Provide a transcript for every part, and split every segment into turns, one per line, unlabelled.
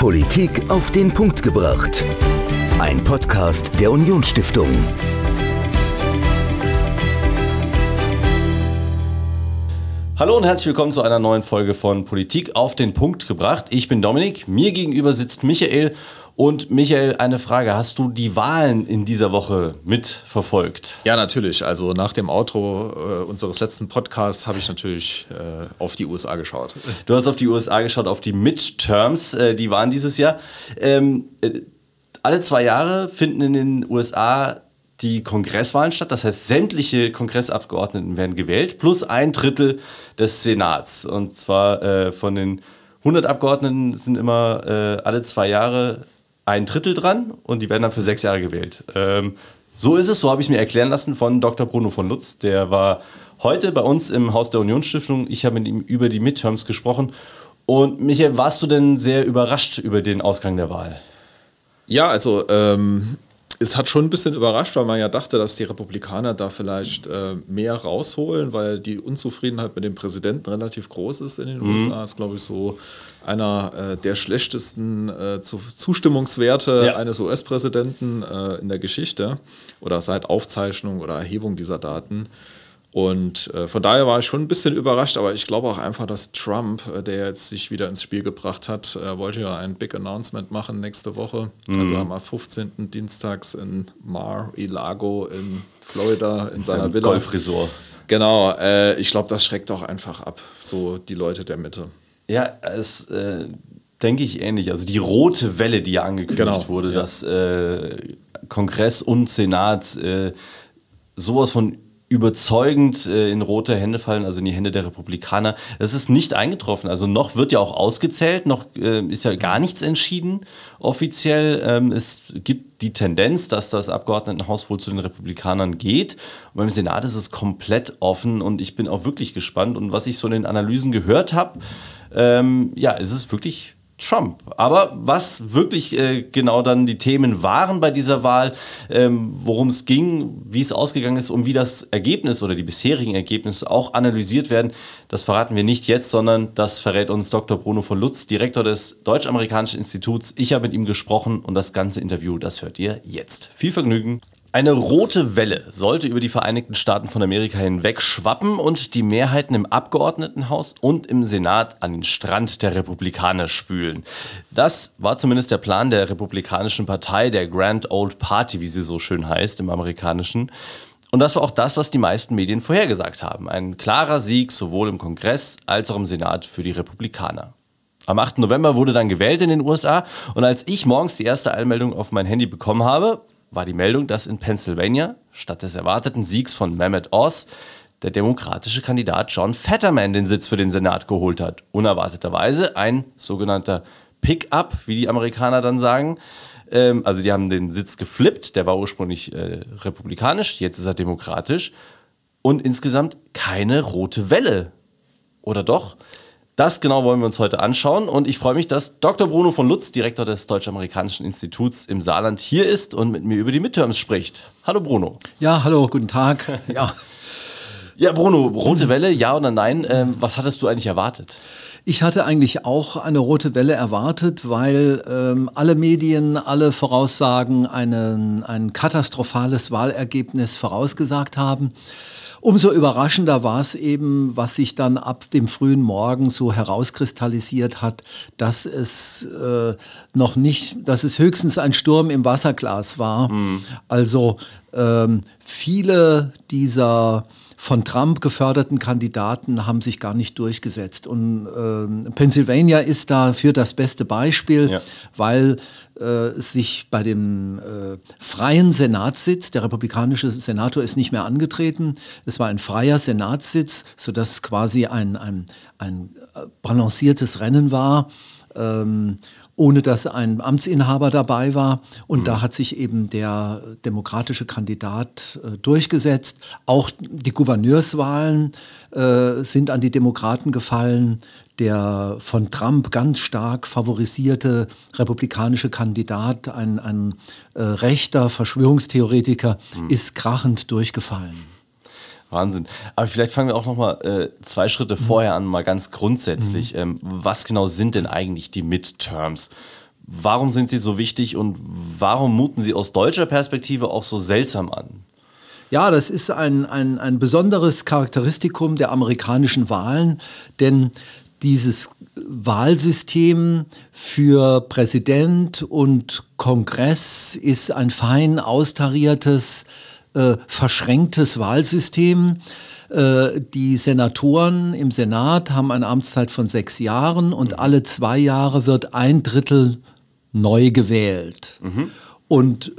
Politik auf den Punkt gebracht. Ein Podcast der Unionsstiftung.
Hallo und herzlich willkommen zu einer neuen Folge von Politik auf den Punkt gebracht. Ich bin Dominik, mir gegenüber sitzt Michael und Michael, eine Frage. Hast du die Wahlen in dieser Woche mitverfolgt?
Ja, natürlich. Also nach dem Outro äh, unseres letzten Podcasts habe ich natürlich äh, auf die USA geschaut.
Du hast auf die USA geschaut, auf die Midterms, äh, die waren dieses Jahr. Ähm, äh, alle zwei Jahre finden in den USA die Kongresswahlen statt. Das heißt, sämtliche Kongressabgeordneten werden gewählt, plus ein Drittel des Senats. Und zwar äh, von den 100 Abgeordneten sind immer äh, alle zwei Jahre ein Drittel dran und die werden dann für sechs Jahre gewählt. Ähm, so ist es, so habe ich mir erklären lassen von Dr. Bruno von Lutz. Der war heute bei uns im Haus der Unionsstiftung. Ich habe mit ihm über die Midterms gesprochen. Und Michael, warst du denn sehr überrascht über den Ausgang der Wahl?
Ja, also ähm, es hat schon ein bisschen überrascht, weil man ja dachte, dass die Republikaner da vielleicht äh, mehr rausholen, weil die Unzufriedenheit mit dem Präsidenten relativ groß ist in den mhm. USA. Ist, glaube ich, so einer äh, der schlechtesten äh, Zustimmungswerte ja. eines US-Präsidenten äh, in der Geschichte oder seit Aufzeichnung oder Erhebung dieser Daten. Und äh, von daher war ich schon ein bisschen überrascht, aber ich glaube auch einfach, dass Trump, äh, der jetzt sich wieder ins Spiel gebracht hat, er wollte ja ein Big Announcement machen nächste Woche, mhm. also am 15. Dienstags in Mar-a-Lago in Florida in seiner Villa.
Golfresort.
Genau, äh, ich glaube, das schreckt auch einfach ab, so die Leute der Mitte.
Ja, es äh, denke ich ähnlich. Also die rote Welle, die ja angekündigt genau, wurde, ja. dass äh, Kongress und Senat äh, sowas von überzeugend äh, in rote Hände fallen, also in die Hände der Republikaner. Das ist nicht eingetroffen. Also noch wird ja auch ausgezählt, noch äh, ist ja gar nichts entschieden offiziell. Ähm, es gibt die Tendenz, dass das Abgeordnetenhaus wohl zu den Republikanern geht. Und beim Senat ist es komplett offen und ich bin auch wirklich gespannt. Und was ich so in den Analysen gehört habe, ähm, ja, es ist wirklich Trump. Aber was wirklich äh, genau dann die Themen waren bei dieser Wahl, ähm, worum es ging, wie es ausgegangen ist und wie das Ergebnis oder die bisherigen Ergebnisse auch analysiert werden, das verraten wir nicht jetzt, sondern das verrät uns Dr. Bruno von Lutz, Direktor des Deutsch-Amerikanischen Instituts. Ich habe mit ihm gesprochen und das ganze Interview, das hört ihr jetzt. Viel Vergnügen. Eine rote Welle sollte über die Vereinigten Staaten von Amerika hinweg schwappen und die Mehrheiten im Abgeordnetenhaus und im Senat an den Strand der Republikaner spülen. Das war zumindest der Plan der Republikanischen Partei, der Grand Old Party, wie sie so schön heißt im amerikanischen. Und das war auch das, was die meisten Medien vorhergesagt haben. Ein klarer Sieg sowohl im Kongress als auch im Senat für die Republikaner. Am 8. November wurde dann gewählt in den USA und als ich morgens die erste Einmeldung auf mein Handy bekommen habe, war die Meldung, dass in Pennsylvania statt des erwarteten Siegs von Mehmet Oz der demokratische Kandidat John Fetterman den Sitz für den Senat geholt hat. Unerwarteterweise ein sogenannter Pick-up, wie die Amerikaner dann sagen. Ähm, also die haben den Sitz geflippt, der war ursprünglich äh, republikanisch, jetzt ist er demokratisch. Und insgesamt keine rote Welle. Oder doch? Das genau wollen wir uns heute anschauen und ich freue mich, dass Dr. Bruno von Lutz, Direktor des Deutsch-Amerikanischen Instituts im Saarland, hier ist und mit mir über die Midterms spricht. Hallo Bruno.
Ja, hallo, guten Tag. Ja.
Ja, Bruno, rote Welle, ja oder nein? Ähm, was hattest du eigentlich erwartet?
Ich hatte eigentlich auch eine rote Welle erwartet, weil ähm, alle Medien, alle Voraussagen einen, ein katastrophales Wahlergebnis vorausgesagt haben. Umso überraschender war es eben, was sich dann ab dem frühen Morgen so herauskristallisiert hat, dass es äh, noch nicht, dass es höchstens ein Sturm im Wasserglas war. Mhm. Also ähm, viele dieser von Trump geförderten Kandidaten haben sich gar nicht durchgesetzt. Und äh, Pennsylvania ist dafür das beste Beispiel, ja. weil äh, sich bei dem äh, freien Senatssitz, der republikanische Senator ist nicht mehr angetreten, es war ein freier Senatssitz, sodass quasi ein, ein, ein äh, balanciertes Rennen war. Ähm, ohne dass ein Amtsinhaber dabei war. Und mhm. da hat sich eben der demokratische Kandidat äh, durchgesetzt. Auch die Gouverneurswahlen äh, sind an die Demokraten gefallen. Der von Trump ganz stark favorisierte republikanische Kandidat, ein, ein äh, rechter Verschwörungstheoretiker, mhm. ist krachend durchgefallen.
Wahnsinn. Aber vielleicht fangen wir auch noch mal äh, zwei Schritte mhm. vorher an, mal ganz grundsätzlich. Mhm. Ähm, was genau sind denn eigentlich die Midterms? warum sind sie so wichtig und warum muten sie aus deutscher Perspektive auch so seltsam an?
Ja, das ist ein, ein, ein besonderes Charakteristikum der amerikanischen Wahlen, denn dieses Wahlsystem für Präsident und Kongress ist ein fein austariertes, äh, verschränktes Wahlsystem. Äh, die Senatoren im Senat haben eine Amtszeit von sechs Jahren und alle zwei Jahre wird ein Drittel neu gewählt. Mhm. Und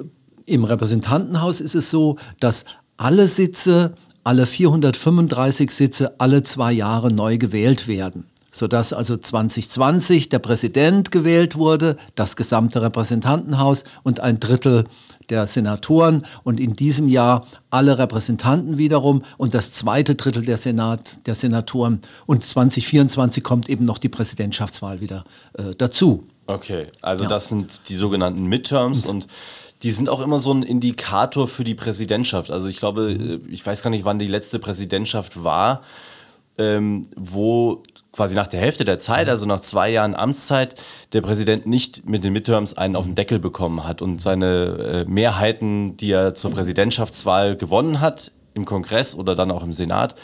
im Repräsentantenhaus ist es so, dass alle Sitze, alle 435 Sitze alle zwei Jahre neu gewählt werden sodass also 2020 der Präsident gewählt wurde, das gesamte Repräsentantenhaus und ein Drittel der Senatoren und in diesem Jahr alle Repräsentanten wiederum und das zweite Drittel der, Senat, der Senatoren. Und 2024 kommt eben noch die Präsidentschaftswahl wieder äh, dazu.
Okay, also ja. das sind die sogenannten Midterms und, die sind auch immer so ein Indikator für die Präsidentschaft. Also ich glaube, äh, ich weiß gar nicht, wann die letzte Präsidentschaft war, ähm, wo quasi nach der Hälfte der Zeit, also nach zwei Jahren Amtszeit, der Präsident nicht mit den Midterms einen auf den Deckel bekommen hat und seine äh, Mehrheiten, die er zur Präsidentschaftswahl gewonnen hat, im Kongress oder dann auch im Senat,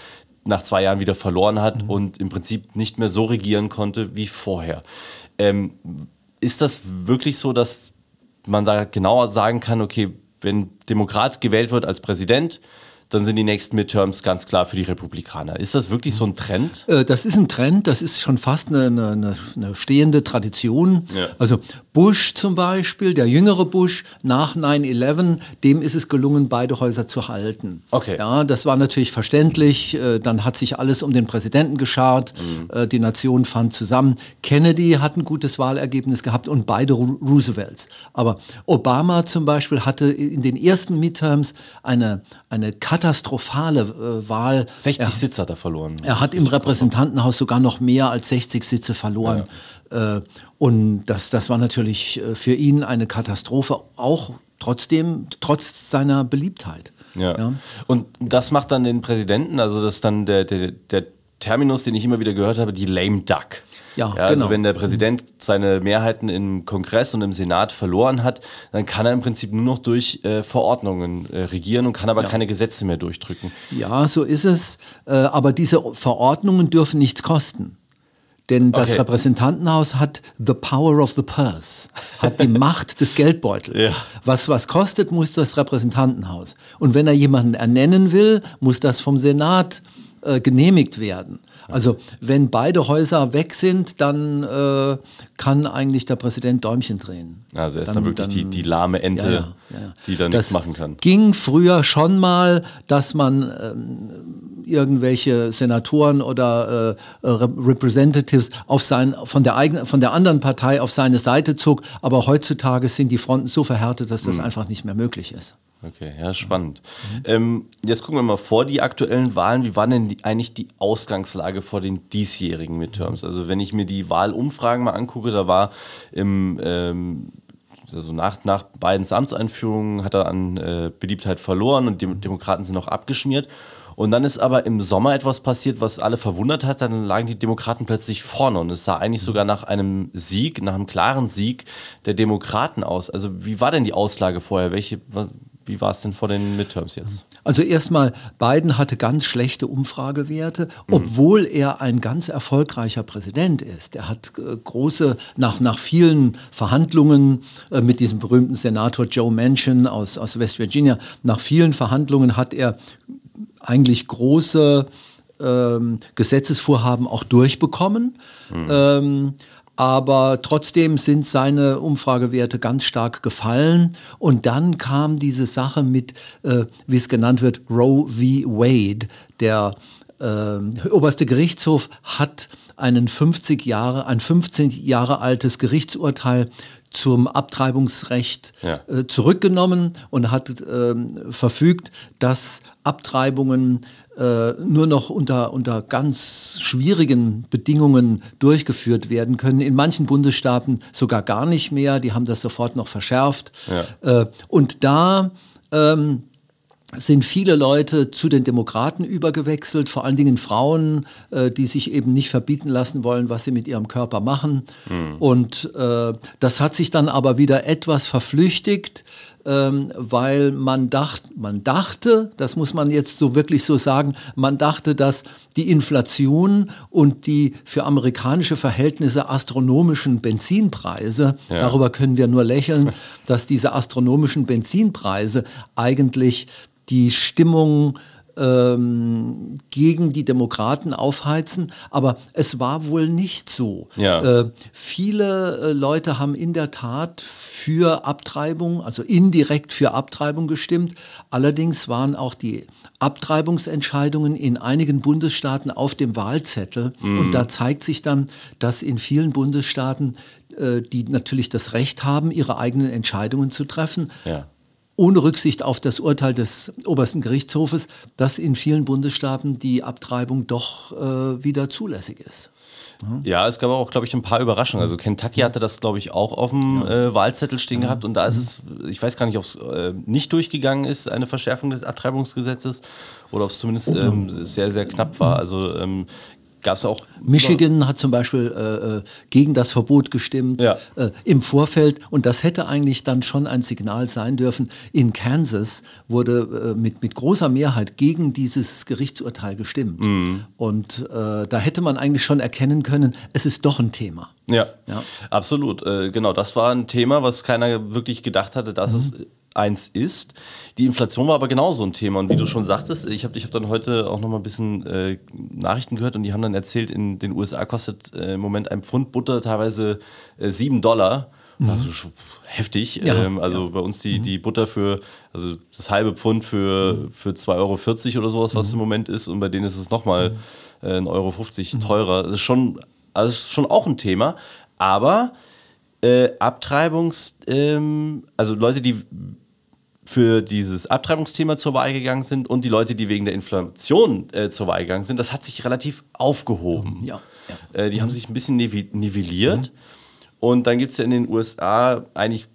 nach zwei Jahren wieder verloren hat mhm. und im Prinzip nicht mehr so regieren konnte wie vorher. Ähm, ist das wirklich so, dass man da genauer sagen kann, okay, wenn Demokrat gewählt wird als Präsident, dann sind die nächsten Midterms ganz klar für die Republikaner. Ist das wirklich so ein Trend?
Äh, das ist ein Trend, das ist schon fast eine, eine, eine stehende Tradition. Ja. Also Bush zum Beispiel, der jüngere Bush nach 9-11, dem ist es gelungen, beide Häuser zu halten.
Okay.
Ja, das war natürlich verständlich. Äh, dann hat sich alles um den Präsidenten geschart. Mhm. Äh, die Nation fand zusammen. Kennedy hat ein gutes Wahlergebnis gehabt und beide Roosevelts. Aber Obama zum Beispiel hatte in den ersten Midterms eine, eine katastrophale äh, Wahl.
60 er, Sitze hat er verloren.
Er hat im Repräsentantenhaus sogar noch mehr als 60 Sitze verloren. Ja. Äh, und das, das war natürlich äh, für ihn eine Katastrophe, auch trotzdem, trotz seiner Beliebtheit.
Ja. ja. Und das macht dann den Präsidenten, also das ist dann der, der, der Terminus, den ich immer wieder gehört habe, die Lame Duck. Ja, ja, also genau. wenn der Präsident seine Mehrheiten im Kongress und im Senat verloren hat, dann kann er im Prinzip nur noch durch äh, Verordnungen äh, regieren und kann aber ja. keine Gesetze mehr durchdrücken.
Ja, so ist es. Äh, aber diese Verordnungen dürfen nichts kosten. Denn das okay. Repräsentantenhaus hat the power of the purse, hat die Macht des Geldbeutels. Ja. Was was kostet, muss das Repräsentantenhaus. Und wenn er jemanden ernennen will, muss das vom Senat äh, genehmigt werden. Also wenn beide Häuser weg sind, dann äh, kann eigentlich der Präsident Däumchen drehen.
Also er ist dann, dann wirklich dann, die, die lahme Ente, ja, ja, ja. die dann nichts machen kann.
Ging früher schon mal, dass man ähm, irgendwelche Senatoren oder äh, Representatives auf sein, von, der eigenen, von der anderen Partei auf seine Seite zog, aber heutzutage sind die Fronten so verhärtet, dass das mhm. einfach nicht mehr möglich ist.
Okay, ja, spannend. Mhm. Ähm, jetzt gucken wir mal vor die aktuellen Wahlen. Wie war denn die, eigentlich die Ausgangslage vor den diesjährigen Midterms? Also wenn ich mir die Wahlumfragen mal angucke, da war im ähm, also nach, nach Bidens Amtseinführung hat er an äh, Beliebtheit verloren und die Demokraten sind auch abgeschmiert. Und dann ist aber im Sommer etwas passiert, was alle verwundert hat. Dann lagen die Demokraten plötzlich vorne und es sah eigentlich sogar nach einem Sieg, nach einem klaren Sieg der Demokraten aus. Also wie war denn die Auslage vorher? Welche, wie war es denn vor den Midterms jetzt?
Also erstmal, Biden hatte ganz schlechte Umfragewerte, mhm. obwohl er ein ganz erfolgreicher Präsident ist. Er hat äh, große, nach, nach vielen Verhandlungen äh, mit diesem berühmten Senator Joe Manchin aus, aus West Virginia, nach vielen Verhandlungen hat er eigentlich große ähm, Gesetzesvorhaben auch durchbekommen. Mhm. Ähm, aber trotzdem sind seine Umfragewerte ganz stark gefallen. Und dann kam diese Sache mit, äh, wie es genannt wird, Roe v. Wade. Der äh, oberste Gerichtshof hat einen 50 Jahre, ein 15 Jahre altes Gerichtsurteil zum Abtreibungsrecht ja. äh, zurückgenommen und hat äh, verfügt, dass Abtreibungen äh, nur noch unter, unter ganz schwierigen Bedingungen durchgeführt werden können. In manchen Bundesstaaten sogar gar nicht mehr. Die haben das sofort noch verschärft. Ja. Äh, und da ähm, sind viele Leute zu den Demokraten übergewechselt, vor allen Dingen Frauen, äh, die sich eben nicht verbieten lassen wollen, was sie mit ihrem Körper machen. Mhm. Und äh, das hat sich dann aber wieder etwas verflüchtigt ähm, weil man, dacht, man dachte, das muss man jetzt so wirklich so sagen, man dachte, dass die Inflation und die für amerikanische Verhältnisse astronomischen Benzinpreise, ja. darüber können wir nur lächeln, dass diese astronomischen Benzinpreise eigentlich die Stimmung ähm, gegen die Demokraten aufheizen, aber es war wohl nicht so. Ja. Äh, viele äh, Leute haben in der Tat für Abtreibung, also indirekt für Abtreibung gestimmt. Allerdings waren auch die Abtreibungsentscheidungen in einigen Bundesstaaten auf dem Wahlzettel. Mhm. Und da zeigt sich dann, dass in vielen Bundesstaaten, äh, die natürlich das Recht haben, ihre eigenen Entscheidungen zu treffen, ja ohne Rücksicht auf das Urteil des obersten Gerichtshofes, dass in vielen Bundesstaaten die Abtreibung doch äh, wieder zulässig ist.
Ja, es gab auch, glaube ich, ein paar Überraschungen. Also Kentucky hatte das, glaube ich, auch auf dem äh, Wahlzettel stehen gehabt und da ist es, ich weiß gar nicht, ob es äh, nicht durchgegangen ist, eine Verschärfung des Abtreibungsgesetzes oder ob es zumindest ähm, sehr, sehr knapp war. Also ähm, gab es auch.
Michigan hat zum Beispiel äh, äh, gegen das Verbot gestimmt ja. äh, im Vorfeld und das hätte eigentlich dann schon ein Signal sein dürfen. In Kansas wurde äh, mit, mit großer Mehrheit gegen dieses Gerichtsurteil gestimmt. Mhm. Und äh, da hätte man eigentlich schon erkennen können, es ist doch ein Thema.
Ja, ja. absolut. Äh, genau, das war ein Thema, was keiner wirklich gedacht hatte, dass mhm. es eins ist. Die Inflation war aber genauso ein Thema. Und wie du schon sagtest, ich habe ich hab dann heute auch noch mal ein bisschen äh, Nachrichten gehört und die haben dann erzählt, in den USA kostet äh, im Moment ein Pfund Butter teilweise äh, 7 Dollar. Mhm. Also schon heftig. Ja, ähm, also ja. bei uns die, mhm. die Butter für, also das halbe Pfund für, mhm. für 2,40 Euro oder sowas, was mhm. im Moment ist. Und bei denen ist es nochmal äh, 1,50 Euro mhm. teurer. Das ist schon, also ist schon auch ein Thema. Aber äh, Abtreibungs, ähm, also Leute, die für dieses Abtreibungsthema zur Wahl gegangen sind und die Leute, die wegen der Inflation äh, zur Wahl gegangen sind, das hat sich relativ aufgehoben. Ja, ja. Äh, die mhm. haben sich ein bisschen nivelliert. Mhm. Und dann gibt es ja in den USA eigentlich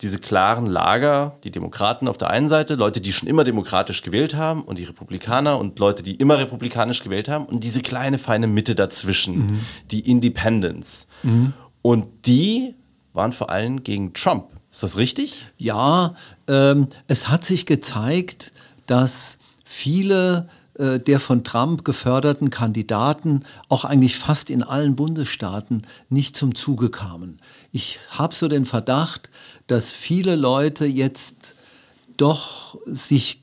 diese klaren Lager, die Demokraten auf der einen Seite, Leute, die schon immer demokratisch gewählt haben und die Republikaner und Leute, die immer republikanisch gewählt haben und diese kleine feine Mitte dazwischen, mhm. die Independents. Mhm. Und die waren vor allem gegen Trump. Ist das richtig?
Ja, ähm, es hat sich gezeigt, dass viele äh, der von Trump geförderten Kandidaten auch eigentlich fast in allen Bundesstaaten nicht zum Zuge kamen. Ich habe so den Verdacht, dass viele Leute jetzt doch sich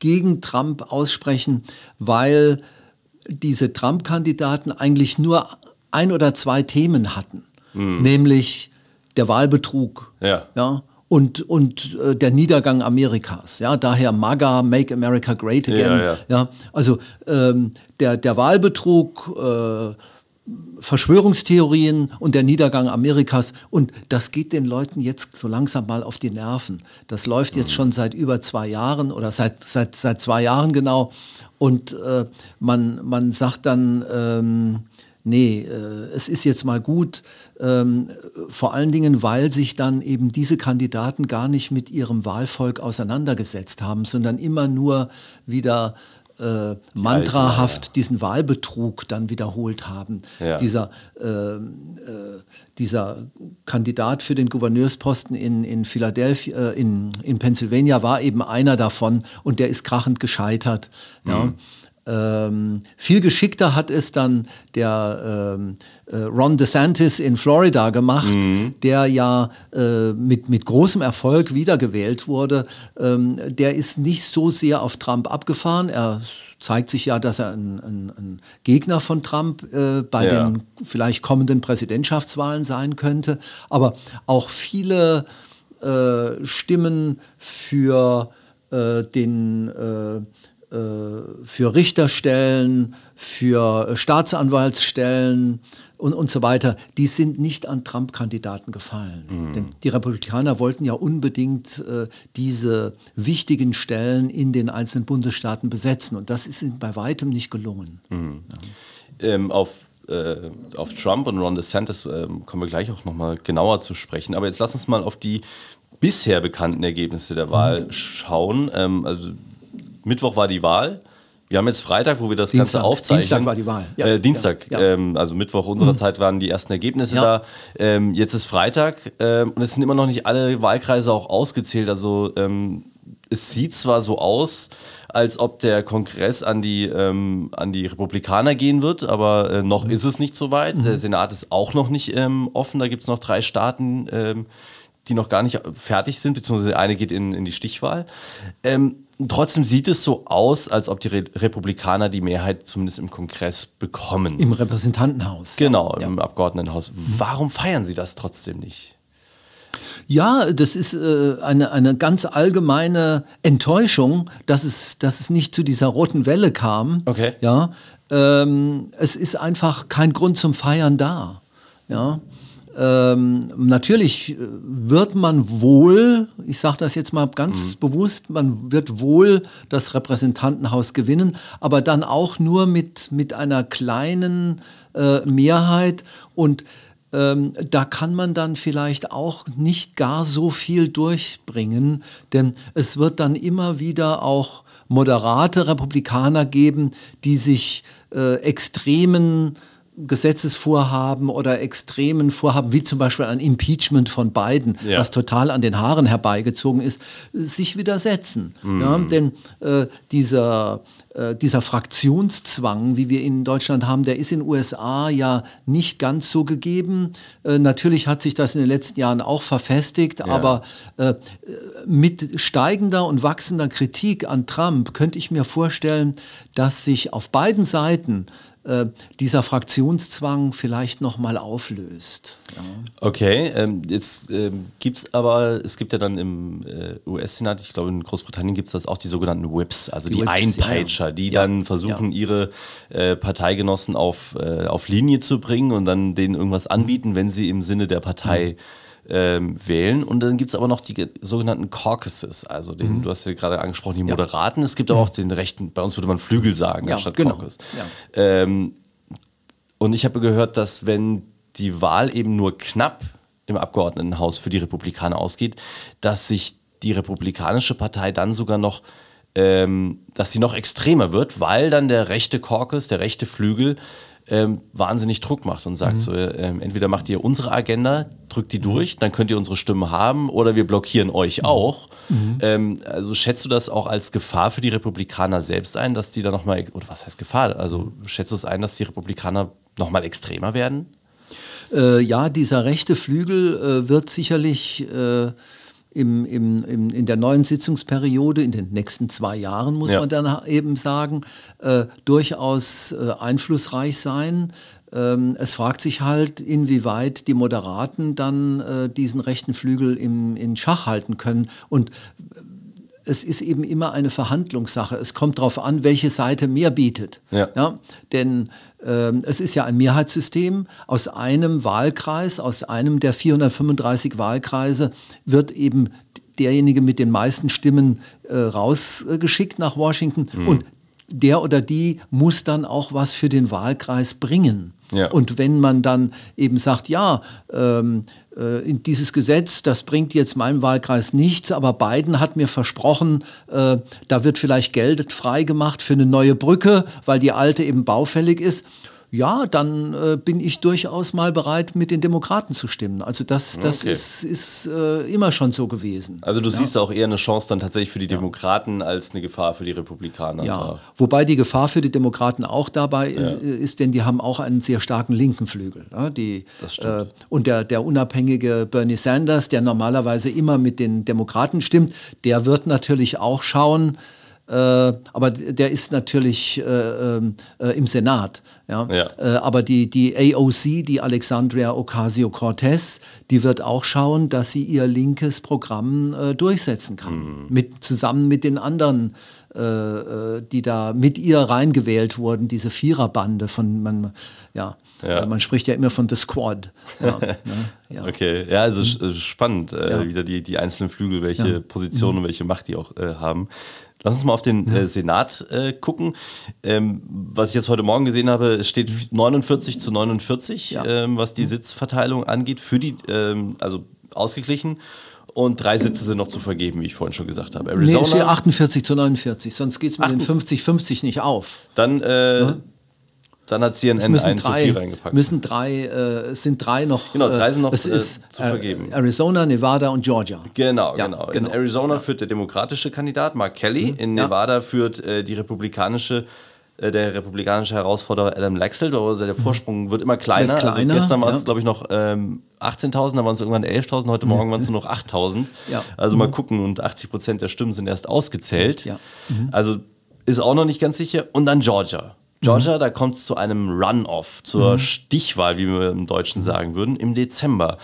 gegen Trump aussprechen, weil diese Trump-Kandidaten eigentlich nur ein oder zwei Themen hatten, mhm. nämlich der Wahlbetrug. Ja. ja und, und äh, der Niedergang Amerikas. Ja, daher MAGA, Make America Great Again. Ja, ja. ja also ähm, der, der Wahlbetrug, äh, Verschwörungstheorien und der Niedergang Amerikas. Und das geht den Leuten jetzt so langsam mal auf die Nerven. Das läuft jetzt mhm. schon seit über zwei Jahren oder seit, seit, seit zwei Jahren genau. Und äh, man, man sagt dann, ähm, nee, äh, es ist jetzt mal gut, ähm, vor allen Dingen, weil sich dann eben diese Kandidaten gar nicht mit ihrem Wahlvolk auseinandergesetzt haben, sondern immer nur wieder äh, mantrahaft ja. diesen Wahlbetrug dann wiederholt haben. Ja. Dieser, äh, äh, dieser Kandidat für den Gouverneursposten in, in Philadelphia, äh, in, in Pennsylvania war eben einer davon und der ist krachend gescheitert. Mhm. Ja. Ähm, viel geschickter hat es dann der ähm, äh, Ron DeSantis in Florida gemacht, mhm. der ja äh, mit, mit großem Erfolg wiedergewählt wurde. Ähm, der ist nicht so sehr auf Trump abgefahren. Er zeigt sich ja, dass er ein, ein, ein Gegner von Trump äh, bei ja. den vielleicht kommenden Präsidentschaftswahlen sein könnte. Aber auch viele äh, Stimmen für äh, den äh, für Richterstellen, für Staatsanwaltsstellen und, und so weiter, die sind nicht an Trump-Kandidaten gefallen. Mhm. Denn die Republikaner wollten ja unbedingt äh, diese wichtigen Stellen in den einzelnen Bundesstaaten besetzen. Und das ist ihnen bei weitem nicht gelungen. Mhm.
Ja. Ähm, auf äh, auf Trump und Ron DeSantis äh, kommen wir gleich auch nochmal genauer zu sprechen. Aber jetzt lass uns mal auf die bisher bekannten Ergebnisse der Wahl
Mhm.
schauen, ähm, also Mittwoch war die Wahl. Wir haben jetzt Freitag, wo wir das
Dienstag.
Ganze aufzeichnen.
Dienstag war die Wahl. Ja.
Äh, Dienstag,
Ja. Mhm. Ja.
Ähm, also Mittwoch unserer Zeit waren die ersten Ergebnisse da. Ähm, jetzt ist Freitag ähm, und es sind immer noch nicht alle Wahlkreise auch ausgezählt. Also ähm, es sieht zwar so aus, als ob der Kongress an die, ähm, an die Republikaner gehen wird, aber äh, noch ist es nicht so weit.
Mhm.
Der Senat ist auch noch nicht ähm, offen. Da gibt es noch drei Staaten, ähm, die noch gar nicht fertig sind, beziehungsweise eine geht in, in die Stichwahl. Ähm, trotzdem sieht es so aus, als ob die Re Republikaner die Mehrheit zumindest im Kongress bekommen.
Im Repräsentantenhaus.
genau,
Ja.
im Abgeordnetenhaus. Warum feiern sie das trotzdem nicht?
Ja, das ist äh, eine, eine ganz allgemeine Enttäuschung, dass es, dass es nicht zu dieser roten Welle kam.
Okay.
Ja, ähm, es ist einfach kein Grund zum Feiern da. Ja. Ähm, natürlich äh, wird man wohl, ich sage das jetzt mal ganz bewusst, man wird wohl das Repräsentantenhaus gewinnen, aber dann auch nur mit, mit einer kleinen äh, Mehrheit. Und ähm, da kann man dann vielleicht auch nicht gar so viel durchbringen, denn es wird dann immer wieder auch moderate Republikaner geben, die sich äh, extremen Gesetzesvorhaben oder extremen Vorhaben, wie zum Beispiel ein Impeachment von Biden,
Ja.
was total an den Haaren herbeigezogen ist, sich widersetzen. Ja, denn äh, dieser, äh, dieser Fraktionszwang, wie wir ihn in Deutschland haben, der ist in den USA ja nicht ganz so gegeben. Äh, natürlich hat sich das in den letzten Jahren auch verfestigt, aber äh, mit steigender und wachsender Kritik an Trump könnte ich mir vorstellen, dass sich auf beiden Seiten äh, dieser Fraktionszwang vielleicht noch mal auflöst. Ja.
Okay, ähm, jetzt ähm, gibt es aber, es gibt ja dann im äh, US-Senat, ich glaube in Großbritannien gibt es das auch die sogenannten Whips, also die,
Die Whips, ja, ja.
Einpeitscher, die
Ja,
dann versuchen, ihre äh, Parteigenossen auf, äh, auf Linie zu bringen und dann denen irgendwas anbieten, wenn sie im Sinne der Partei ähm, wählen. Und dann gibt es aber noch die ge- sogenannten Caucuses, also den,
Mhm.
du hast ja gerade angesprochen, die Moderaten. Es gibt aber auch den rechten, bei uns würde man Flügel sagen,
Ja,
anstatt
genau.
Caucus.
Ja.
Ähm, und ich habe gehört, dass wenn die Wahl eben nur knapp im Abgeordnetenhaus für die Republikaner ausgeht, dass sich die Republikanische Partei dann sogar noch, ähm, dass sie noch extremer wird, weil dann der rechte Caucus, der rechte Flügel, ähm, wahnsinnig Druck macht und sagt so, ähm, entweder macht ihr unsere Agenda, drückt die durch, dann könnt ihr unsere Stimme haben oder wir blockieren euch auch. Ähm, also schätzt du das auch als Gefahr für die Republikaner selbst ein, dass die da nochmal, oder was heißt Gefahr? Also schätzt du es ein, dass die Republikaner nochmal extremer werden?
Äh, ja, dieser rechte Flügel äh, wird sicherlich äh, im, im, im, in der neuen Sitzungsperiode, in den nächsten zwei Jahren, muss
Ja.
man dann eben sagen, äh, durchaus äh, einflussreich sein. Ähm, es fragt sich halt, inwieweit die Moderaten dann äh, diesen rechten Flügel im, in Schach halten können. Und es ist eben immer eine Verhandlungssache. Es kommt darauf an, welche Seite mehr bietet.
Ja.
Denn ähm, es ist ja ein Mehrheitssystem. Aus einem Wahlkreis, aus einem der 435 Wahlkreise wird eben derjenige mit den meisten Stimmen äh, rausgeschickt nach Washington. Und der oder die muss dann auch was für den Wahlkreis bringen.
Ja.
Und wenn man dann eben sagt, ja, ähm, äh, in dieses Gesetz, das bringt jetzt meinem Wahlkreis nichts, aber Biden hat mir versprochen, äh, da wird vielleicht Geld freigemacht für eine neue Brücke, weil die alte eben baufällig ist. Ja, dann äh, bin ich durchaus mal bereit, mit den Demokraten zu stimmen. Also das, das
Okay.
ist, ist äh, immer schon so gewesen.
Also du siehst auch eher eine Chance dann tatsächlich für die Demokraten als eine Gefahr für die Republikaner.
Ja, wobei die Gefahr für die Demokraten auch dabei äh, ist, denn die haben auch einen sehr starken linken Flügel. Ja, die,
Das stimmt.
Äh, und der, der unabhängige Bernie Sanders, der normalerweise immer mit den Demokraten stimmt, der wird natürlich auch schauen, aber der ist natürlich äh, ähm, äh, im Senat. Ja?
Ja.
Äh, aber die, die AOC, die Alexandria Ocasio-Cortez, die wird auch schauen, dass sie ihr linkes Programm äh, durchsetzen kann.
Mhm.
Mit, zusammen mit den anderen, äh, äh, die da mit ihr reingewählt wurden, diese Viererbande von, man, ja,
Ja.
äh, man spricht ja immer von The Squad. Ja, ne? ja.
Okay, ja, also sch- spannend, äh, wieder die, die einzelnen Flügel, welche. Positionen und welche Macht die auch äh, haben. Lass uns mal auf den äh, Senat äh, gucken. Ähm, was ich jetzt heute Morgen gesehen habe, es steht 49 zu 49,
Ja.
ähm, was die Sitzverteilung angeht, für die, ähm, also ausgeglichen. und drei Sitze sind noch zu vergeben, wie ich vorhin schon gesagt habe.
Arizona, nee, ist hier 48 zu 49, sonst geht es mit den 50-50 nicht auf.
Dann, äh, ja? Dann hat CNN
einen drei, zu viel reingepackt. Müssen drei, äh, es sind drei noch.
Genau, drei sind noch
äh, ist, zu vergeben. Arizona, Nevada und Georgia.
Genau, ja, genau. In genau. Arizona führt der demokratische Kandidat Mark Kelly, mhm. in Nevada führt äh, die republikanische äh, der republikanische Herausforderer Adam Laxalt, also der mhm. Vorsprung wird immer kleiner. Also kleiner also gestern war es, ja. glaube ich, noch ähm, 18.000, da waren es irgendwann 11.000, heute Morgen waren es nur noch 8.000. Ja. Also mhm. mal gucken, und 80 Prozent der Stimmen sind erst ausgezählt. Ja. Mhm. Also ist auch noch nicht ganz sicher. Und dann Georgia. Georgia, mhm. da kommt es zu einem Run-Off, zur mhm. Stichwahl, wie wir im Deutschen sagen würden, im Dezember.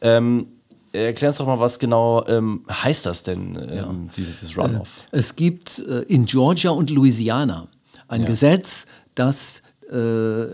Ähm, Erklär uns doch mal, was genau ähm, heißt das denn, ähm, ja. dieses Run-Off?
Äh, es gibt äh, in Georgia und Louisiana ein ja. Gesetz, das äh,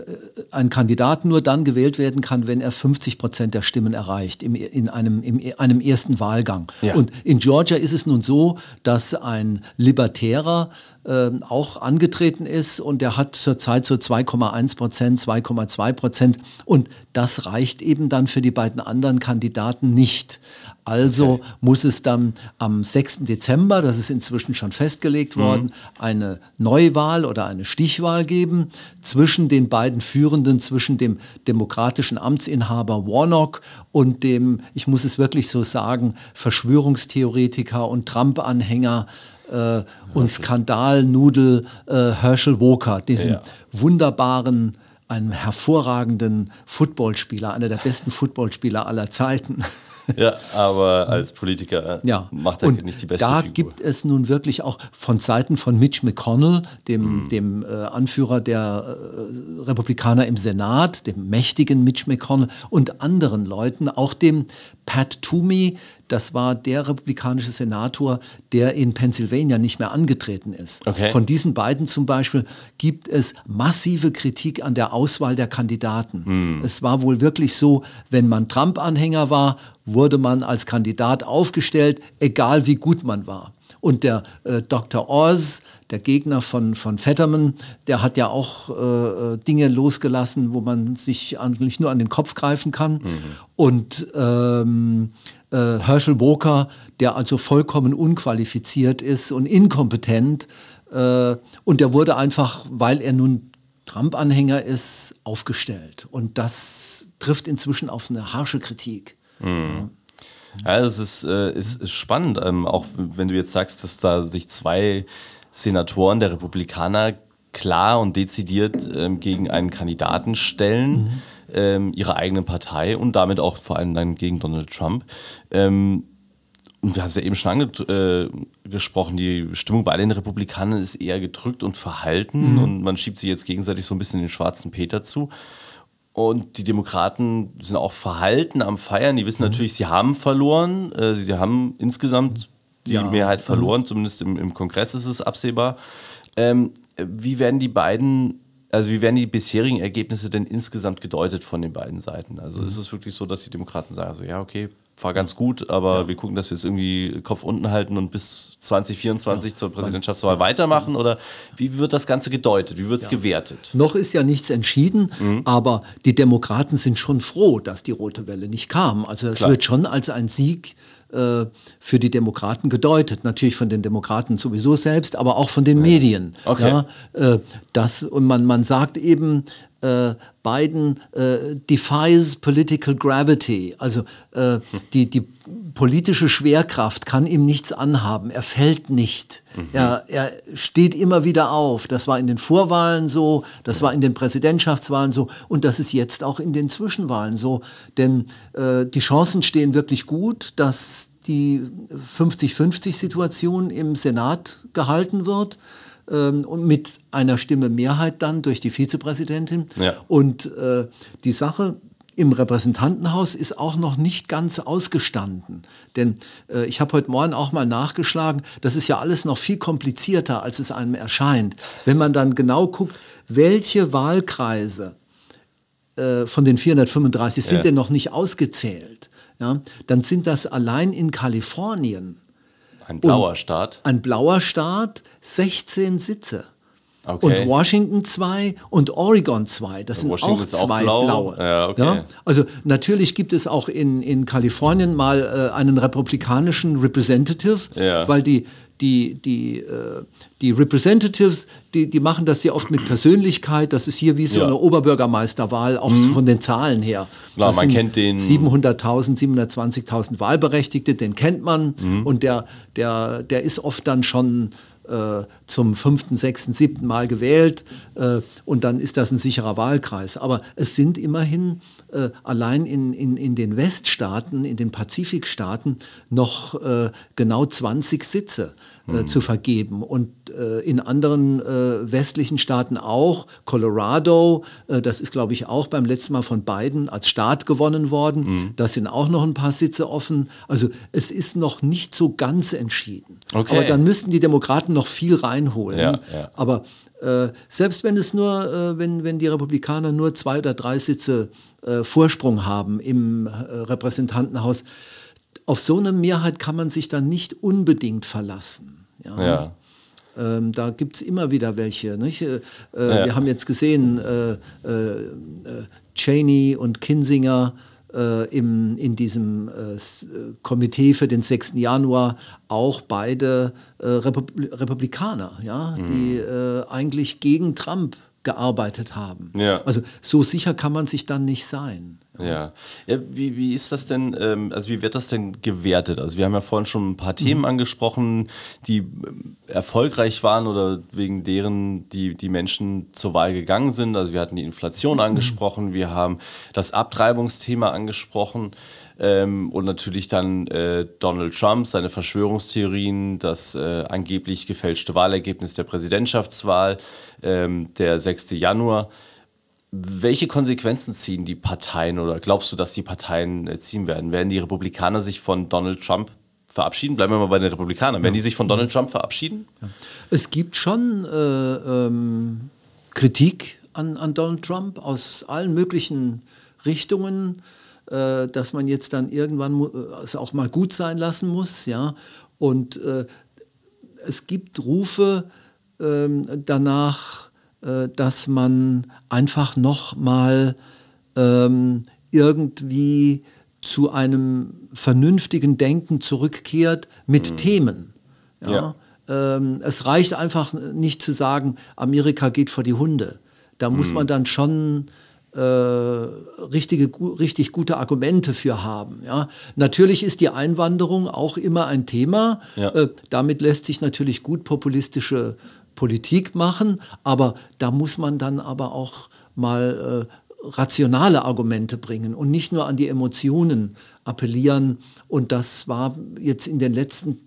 ein Kandidat nur dann gewählt werden kann, wenn er 50 Prozent der Stimmen erreicht im, in einem, in einem ersten Wahlgang. Ja. Und in Georgia ist es nun so, dass ein Libertärer äh, auch angetreten ist und der hat zurzeit so 2,1 Prozent, 2,2 Prozent und das reicht eben dann für die beiden anderen Kandidaten nicht. Also okay. muss es dann am 6. Dezember, das ist inzwischen schon festgelegt mhm. worden, eine Neuwahl oder eine Stichwahl geben zwischen den beiden Führenden, zwischen dem demokratischen Amtsinhaber Warnock und dem, ich muss es wirklich so sagen, Verschwörungstheoretiker und Trump-Anhänger äh, und Skandalnudel äh, Herschel Walker, diesem ja. wunderbaren einem hervorragenden Footballspieler, einer der besten Footballspieler aller Zeiten.
Ja, aber als Politiker ja. macht er nicht die beste
da
Figur.
gibt es nun wirklich auch von Seiten von Mitch McConnell, dem, mhm. dem äh, Anführer der äh, Republikaner im Senat, dem mächtigen Mitch McConnell und anderen Leuten, auch dem Pat Toomey, das war der republikanische Senator, der in Pennsylvania nicht mehr angetreten ist. Okay. Von diesen beiden zum Beispiel gibt es massive Kritik an der Auswahl der Kandidaten. Mhm. Es war wohl wirklich so, wenn man Trump-Anhänger war, wurde man als Kandidat aufgestellt, egal wie gut man war. Und der äh, Dr. Oz, der Gegner von, von Fetterman, der hat ja auch äh, äh, Dinge losgelassen, wo man sich eigentlich nur an den Kopf greifen kann. Mhm. Und ähm, äh, Herschel Walker, der also vollkommen unqualifiziert ist und inkompetent. Äh, und der wurde einfach, weil er nun Trump-Anhänger ist, aufgestellt. Und das trifft inzwischen auf eine harsche Kritik. Mhm.
Ja, das ist, äh, ist, ist spannend, ähm, auch wenn du jetzt sagst, dass da sich zwei Senatoren der Republikaner klar und dezidiert ähm, gegen einen Kandidaten stellen, mhm. Ähm, ihrer eigenen Partei und damit auch vor allem dann gegen Donald Trump. Ähm, und wir haben es ja eben schon angesprochen, äh, die Stimmung bei den Republikanern ist eher gedrückt und verhalten mhm. und man schiebt sich jetzt gegenseitig so ein bisschen den schwarzen Peter zu. Und die Demokraten sind auch verhalten am Feiern. Die wissen mhm. natürlich, sie haben verloren. Äh, sie haben insgesamt die ja. Mehrheit mhm. verloren, mhm. zumindest im, im, Kongress ist es absehbar. Ähm, wie werden die beiden, also wie werden die bisherigen Ergebnisse denn insgesamt gedeutet von den beiden Seiten? Also mhm. ist es wirklich so, dass die Demokraten sagen, also, ja, okay, war ganz gut, aber ja. wir gucken, dass wir es irgendwie Kopf unten halten und bis 2024 ja. zur Präsidentschaftswahl weitermachen? Oder wie wird das Ganze gedeutet? Wie wird es ja. gewertet?
Noch ist ja nichts entschieden, mhm. aber die Demokraten sind schon froh, dass die Rote Welle nicht kam. Also es wird schon als ein Sieg äh, für die Demokraten gedeutet. Natürlich von den Demokraten sowieso selbst, aber auch von den Medien. Okay. Ja, äh, das, und man, man sagt eben, äh, Biden äh, defies political gravity. Also äh, die, die politische Schwerkraft kann ihm nichts anhaben. Er fällt nicht. Mhm. Er, er steht immer wieder auf. Das war in den Vorwahlen so, das war in den Präsidentschaftswahlen so und das ist jetzt auch in den Zwischenwahlen so. Denn äh, die Chancen stehen wirklich gut, dass die 50-50-Situation im Senat gehalten wird ähm, und mit einer Stimme Mehrheit dann durch die Vizepräsidentin. Ja. Und äh, die Sache im Repräsentantenhaus ist auch noch nicht ganz ausgestanden. Denn äh, ich habe heute Morgen auch mal nachgeschlagen, das ist ja alles noch viel komplizierter, als es einem erscheint. Wenn man dann genau guckt, welche Wahlkreise äh, von den 435 sind ja. denn noch nicht ausgezählt, ja, dann sind das allein in Kalifornien
ein blauer Staat.
Ein blauer Staat, 16 Sitze. Okay. Und Washington 2 und Oregon 2. Das sind Washington auch zwei auch blau. blaue. Ja, okay. ja? Also natürlich gibt es auch in, in Kalifornien mal äh, einen republikanischen Representative, ja. weil die, die, die, äh, die Representatives, die, die machen das sehr oft mit Persönlichkeit. Das ist hier wie so ja. eine Oberbürgermeisterwahl, auch mhm. von den Zahlen her.
Klar, man kennt den.
700.000, 720.000 Wahlberechtigte, den kennt man. Mhm. Und der, der, der ist oft dann schon zum fünften, sechsten, siebten Mal gewählt äh, und dann ist das ein sicherer Wahlkreis. Aber es sind immerhin äh, allein in, in, in den Weststaaten, in den Pazifikstaaten noch äh, genau 20 Sitze mhm. zu vergeben. Und äh, in anderen äh, westlichen Staaten auch. Colorado, äh, das ist, glaube ich, auch beim letzten Mal von Biden als Staat gewonnen worden. Mhm. Da sind auch noch ein paar Sitze offen. Also es ist noch nicht so ganz entschieden. Okay. Aber dann müssten die Demokraten noch viel reinholen. Ja, ja. Aber äh, selbst wenn es nur, äh, wenn, wenn die Republikaner nur zwei oder drei Sitze äh, Vorsprung haben im Repräsentantenhaus, auf so eine Mehrheit kann man sich dann nicht unbedingt verlassen. Ja. ja. Ähm, da gibt es immer wieder welche. Nicht? Äh, ja. Wir haben jetzt gesehen, äh, äh, Cheney und Kinsinger äh, im, in diesem äh, Komitee für den 6. Januar auch beide äh, Repub Republikaner, ja, mhm. die eigentlich gegen Trump gearbeitet haben. Ja. Also so sicher kann man sich dann nicht sein.
Ja. ja wie, wie ist das denn, ähm, also wie wird das denn gewertet? Also wir haben ja vorhin schon ein paar Themen mhm. angesprochen, die ähm, erfolgreich waren oder wegen deren die, die Menschen zur Wahl gegangen sind. Also wir hatten die Inflation mhm. angesprochen, wir haben das Abtreibungsthema angesprochen. Ähm, und natürlich dann äh, Donald Trump, seine Verschwörungstheorien, das äh, angeblich gefälschte Wahlergebnis der Präsidentschaftswahl, ähm, der 6. Januar. Welche Konsequenzen ziehen die Parteien oder glaubst du, dass die Parteien äh, ziehen werden? Werden die Republikaner sich von Donald Trump verabschieden? Bleiben wir mal bei den Republikanern. Werden die sich von Donald Trump verabschieden?
Es gibt schon äh, ähm, Kritik an, an, Donald Trump aus allen möglichen Richtungen, äh, dass man jetzt dann irgendwann äh, es auch mal gut sein lassen muss. Ja? Und äh, es gibt Rufe ähm, danach, äh, dass man einfach noch mal ähm, irgendwie zu einem vernünftigen Denken zurückkehrt mit mhm. Themen. Ja? ja. Ähm, es reicht einfach nicht zu sagen, Amerika geht vor die Hunde. Da muss mhm. man dann schon äh, richtige, gu richtig gute Argumente für haben. Ja? Natürlich ist die Einwanderung auch immer ein Thema. Ja. Äh, damit lässt sich natürlich gut populistische Politik machen, aber da muss man dann aber auch mal äh, rationale Argumente bringen und nicht nur an die Emotionen appellieren. Und das war jetzt in den letzten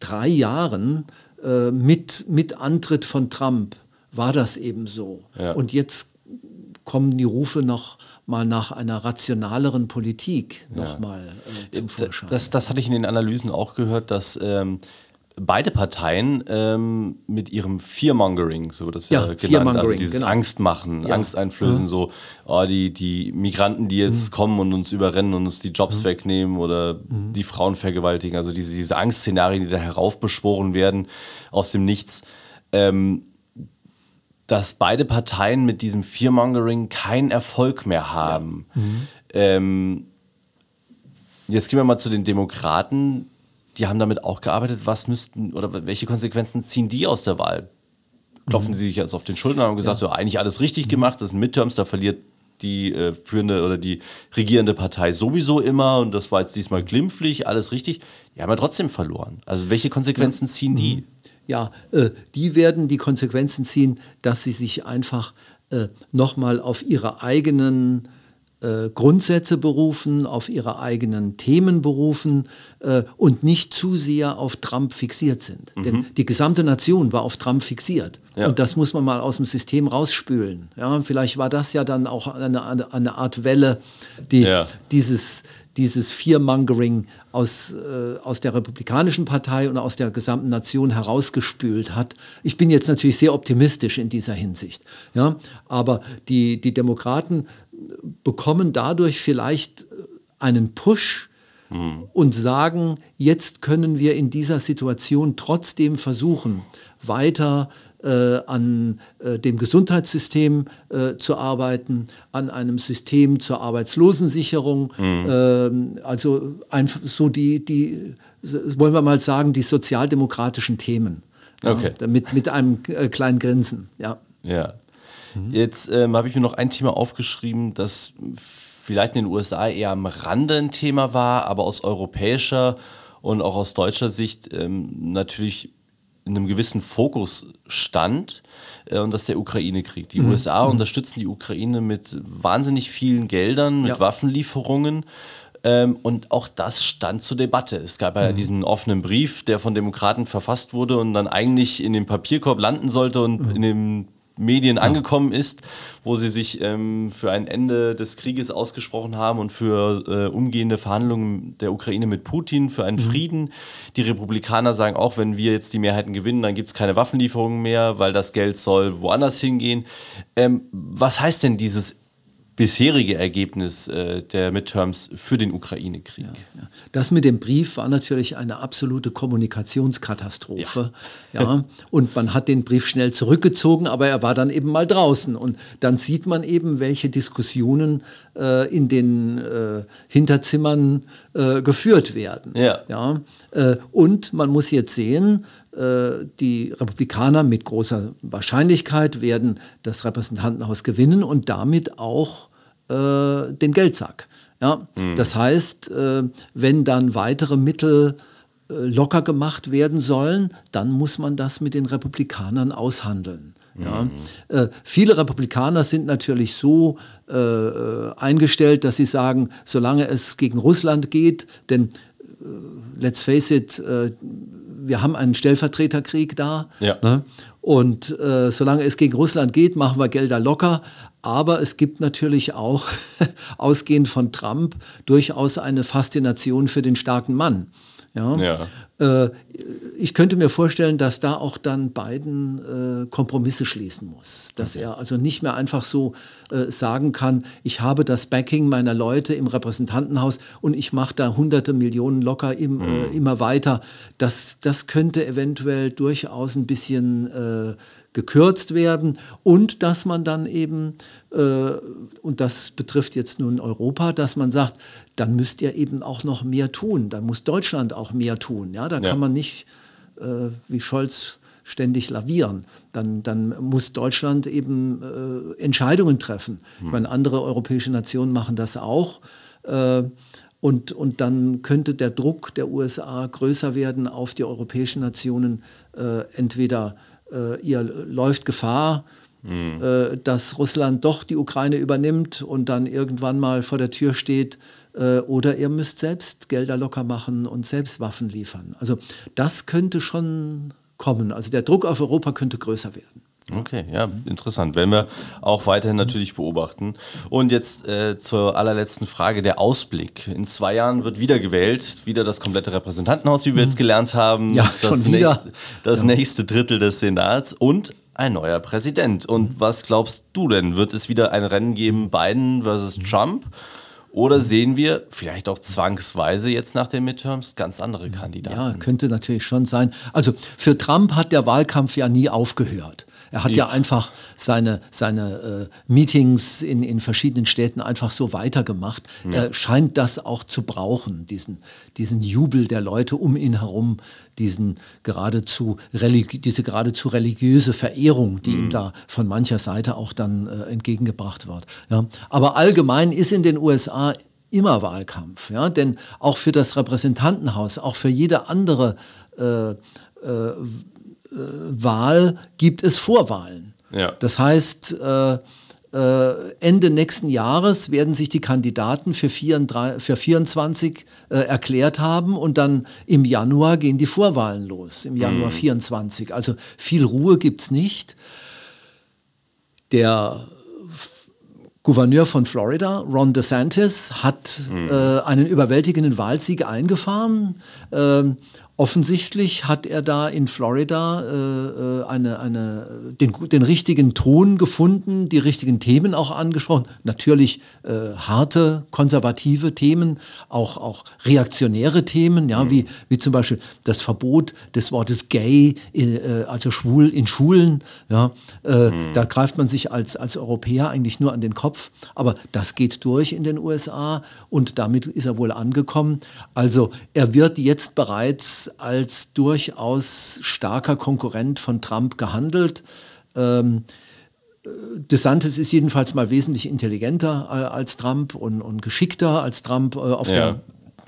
drei Jahren äh, mit, mit Antritt von Trump war das eben so. Ja. Und jetzt kommen die Rufe noch mal nach einer rationaleren Politik ja. noch mal äh, zum Vorschein.
Das, das hatte ich in den Analysen auch gehört, dass ähm, beide Parteien ähm, mit ihrem Fearmongering, so wird das ja, ja genannt, also dieses genau. Angstmachen, ja. Angst einflößen, mhm. so oh, die, die Migranten, die jetzt mhm. kommen und uns überrennen und uns die Jobs mhm. wegnehmen oder mhm. die Frauen vergewaltigen, also diese, diese Angstszenarien, die da heraufbeschworen werden aus dem Nichts, ähm, dass beide Parteien mit diesem Fearmongering keinen Erfolg mehr haben. Ja. Mhm. Ähm, jetzt gehen wir mal zu den Demokraten die haben damit auch gearbeitet. Was müssten oder welche Konsequenzen ziehen die aus der Wahl? Klopfen mhm. sie sich jetzt auf den Schultern und haben gesagt, ja. so eigentlich alles richtig mhm. gemacht, das sind Midterms, da verliert die äh, führende oder die regierende Partei sowieso immer und das war jetzt diesmal glimpflich, alles richtig. Die haben ja trotzdem verloren. Also welche Konsequenzen ziehen die?
Ja, äh, die werden die Konsequenzen ziehen, dass sie sich einfach äh, nochmal auf ihre eigenen äh, Grundsätze berufen, auf ihre eigenen Themen berufen äh, und nicht zu sehr auf Trump fixiert sind. Mhm. Denn die gesamte Nation war auf Trump fixiert. Ja. Und das muss man mal aus dem System rausspülen. Ja, vielleicht war das ja dann auch eine, eine, eine Art Welle, die ja. dieses, dieses Fearmongering aus, äh, aus der Republikanischen Partei und aus der gesamten Nation herausgespült hat. Ich bin jetzt natürlich sehr optimistisch in dieser Hinsicht. Ja? Aber die, die Demokraten bekommen dadurch vielleicht einen Push mhm. und sagen, jetzt können wir in dieser Situation trotzdem versuchen, weiter äh, an äh, dem Gesundheitssystem äh, zu arbeiten, an einem System zur Arbeitslosensicherung. Mhm. Ähm, also einfach so die, die, wollen wir mal sagen, die sozialdemokratischen Themen. Okay. Ja, mit, mit einem äh, kleinen Grinsen, ja.
Ja. Mhm. Jetzt ähm, habe ich mir noch ein Thema aufgeschrieben, das vielleicht in den USA eher am Rande ein Thema war, aber aus europäischer und auch aus deutscher Sicht ähm, natürlich in einem gewissen Fokus stand, äh, und das ist der Ukraine-Krieg. Die mhm. USA mhm. unterstützen die Ukraine mit wahnsinnig vielen Geldern, mit ja. Waffenlieferungen. Ähm, und auch das stand zur Debatte. Es gab ja mhm. diesen offenen Brief, der von Demokraten verfasst wurde und dann eigentlich in dem Papierkorb landen sollte und mhm. in dem Medien angekommen ist, wo sie sich ähm, für ein Ende des Krieges ausgesprochen haben und für äh, umgehende Verhandlungen der Ukraine mit Putin, für einen mhm. Frieden. Die Republikaner sagen auch, wenn wir jetzt die Mehrheiten gewinnen, dann gibt es keine Waffenlieferungen mehr, weil das Geld soll woanders hingehen. Ähm, was heißt denn dieses bisherige Ergebnis äh, der Midterms für den Ukraine-Krieg. Ja,
ja. Das mit dem Brief war natürlich eine absolute Kommunikationskatastrophe. Ja. ja. Und man hat den Brief schnell zurückgezogen, aber er war dann eben mal draußen. Und dann sieht man eben, welche Diskussionen äh, in den äh, Hinterzimmern äh, geführt werden. Ja. Ja? Äh, und man muss jetzt sehen, die Republikaner mit großer Wahrscheinlichkeit werden das Repräsentantenhaus gewinnen und damit auch äh, den Geldsack. Ja? Mhm. Das heißt, äh, wenn dann weitere Mittel äh, locker gemacht werden sollen, dann muss man das mit den Republikanern aushandeln. Ja. Mhm. Äh, viele Republikaner sind natürlich so äh, äh eingestellt, dass sie sagen, solange es gegen Russland geht, denn äh, let's face it, äh, wir haben einen Stellvertreterkrieg da. Ja. Ne? Und äh, solange es gegen Russland geht, machen wir Gelder locker. Aber es gibt natürlich auch, ausgehend von Trump, durchaus eine Faszination für den starken Mann. Ja? ja. Äh, ich könnte mir vorstellen, dass da auch dann Biden äh, Kompromisse schließen muss. Dass okay. er also nicht mehr einfach so äh, sagen kann, ich habe das Backing meiner Leute im Repräsentantenhaus und ich mache da hunderte Millionen locker im, mhm. immer weiter. Das, das könnte eventuell durchaus ein bisschen äh, gekürzt werden und dass man dann eben, äh, und das betrifft jetzt nun Europa, dass man sagt, dann müsst ihr eben auch noch mehr tun, dann muss Deutschland auch mehr tun. Ja, da ja. kann man nicht äh, wie Scholz ständig lavieren. Dann, dann muss Deutschland eben äh, Entscheidungen treffen. Hm. Ich meine, andere europäische Nationen machen das auch. Äh, und, und dann könnte der Druck der USA größer werden auf die europäischen Nationen, äh, entweder äh, ihr läuft Gefahr, mhm. äh, dass Russland doch die Ukraine übernimmt und dann irgendwann mal vor der Tür steht, äh, oder ihr müsst selbst Gelder locker machen und selbst Waffen liefern. Also das könnte schon kommen. Also der Druck auf Europa könnte größer werden.
Okay, ja, interessant. Werden wir auch weiterhin natürlich beobachten. Und jetzt äh, zur allerletzten Frage, der Ausblick. In zwei Jahren wird wieder gewählt, wieder das komplette Repräsentantenhaus, wie wir jetzt gelernt haben.
Ja,
das
schon wieder.
Nächste, das ja. nächste Drittel des Senats und ein neuer Präsident. Und was glaubst du denn? Wird es wieder ein Rennen geben, Biden versus Trump? Oder sehen wir vielleicht auch zwangsweise jetzt nach den Midterms ganz andere Kandidaten?
Ja, könnte natürlich schon sein. Also für Trump hat der Wahlkampf ja nie aufgehört. Er hat ich. ja einfach seine, seine äh, Meetings in, in verschiedenen Städten einfach so weitergemacht. Ja. Er scheint das auch zu brauchen, diesen, diesen Jubel der Leute um ihn herum, diesen geradezu diese geradezu religiöse Verehrung, die mhm. ihm da von mancher Seite auch dann äh, entgegengebracht wird. Ja. Aber allgemein ist in den USA immer Wahlkampf, ja, denn auch für das Repräsentantenhaus, auch für jede andere äh, äh, Wahl gibt es Vorwahlen. Ja. Das heißt, äh, äh, Ende nächsten Jahres werden sich die Kandidaten für, 34, für 24 äh, erklärt haben und dann im Januar gehen die Vorwahlen los, im Januar mhm. 24. Also viel Ruhe gibt es nicht. Der Gouverneur von Florida, Ron DeSantis, hat mhm. äh, einen überwältigenden Wahlsieg eingefahren. Ähm, Offensichtlich hat er da in Florida äh, äh, eine, eine, den, den richtigen Ton gefunden, die richtigen Themen auch angesprochen. Natürlich äh, harte, konservative Themen, auch, auch reaktionäre Themen, ja, mhm. wie, wie zum Beispiel das Verbot des Wortes gay, äh, also schwul in Schulen. Ja, äh, mhm. Da greift man sich als, als Europäer eigentlich nur an den Kopf. Aber das geht durch in den USA und damit ist er wohl angekommen. Also er wird jetzt bereits als durchaus starker Konkurrent von Trump gehandelt. Ähm, DeSantis ist jedenfalls mal wesentlich intelligenter äh, als Trump und, und, geschickter als Trump äh, auf, ja. der,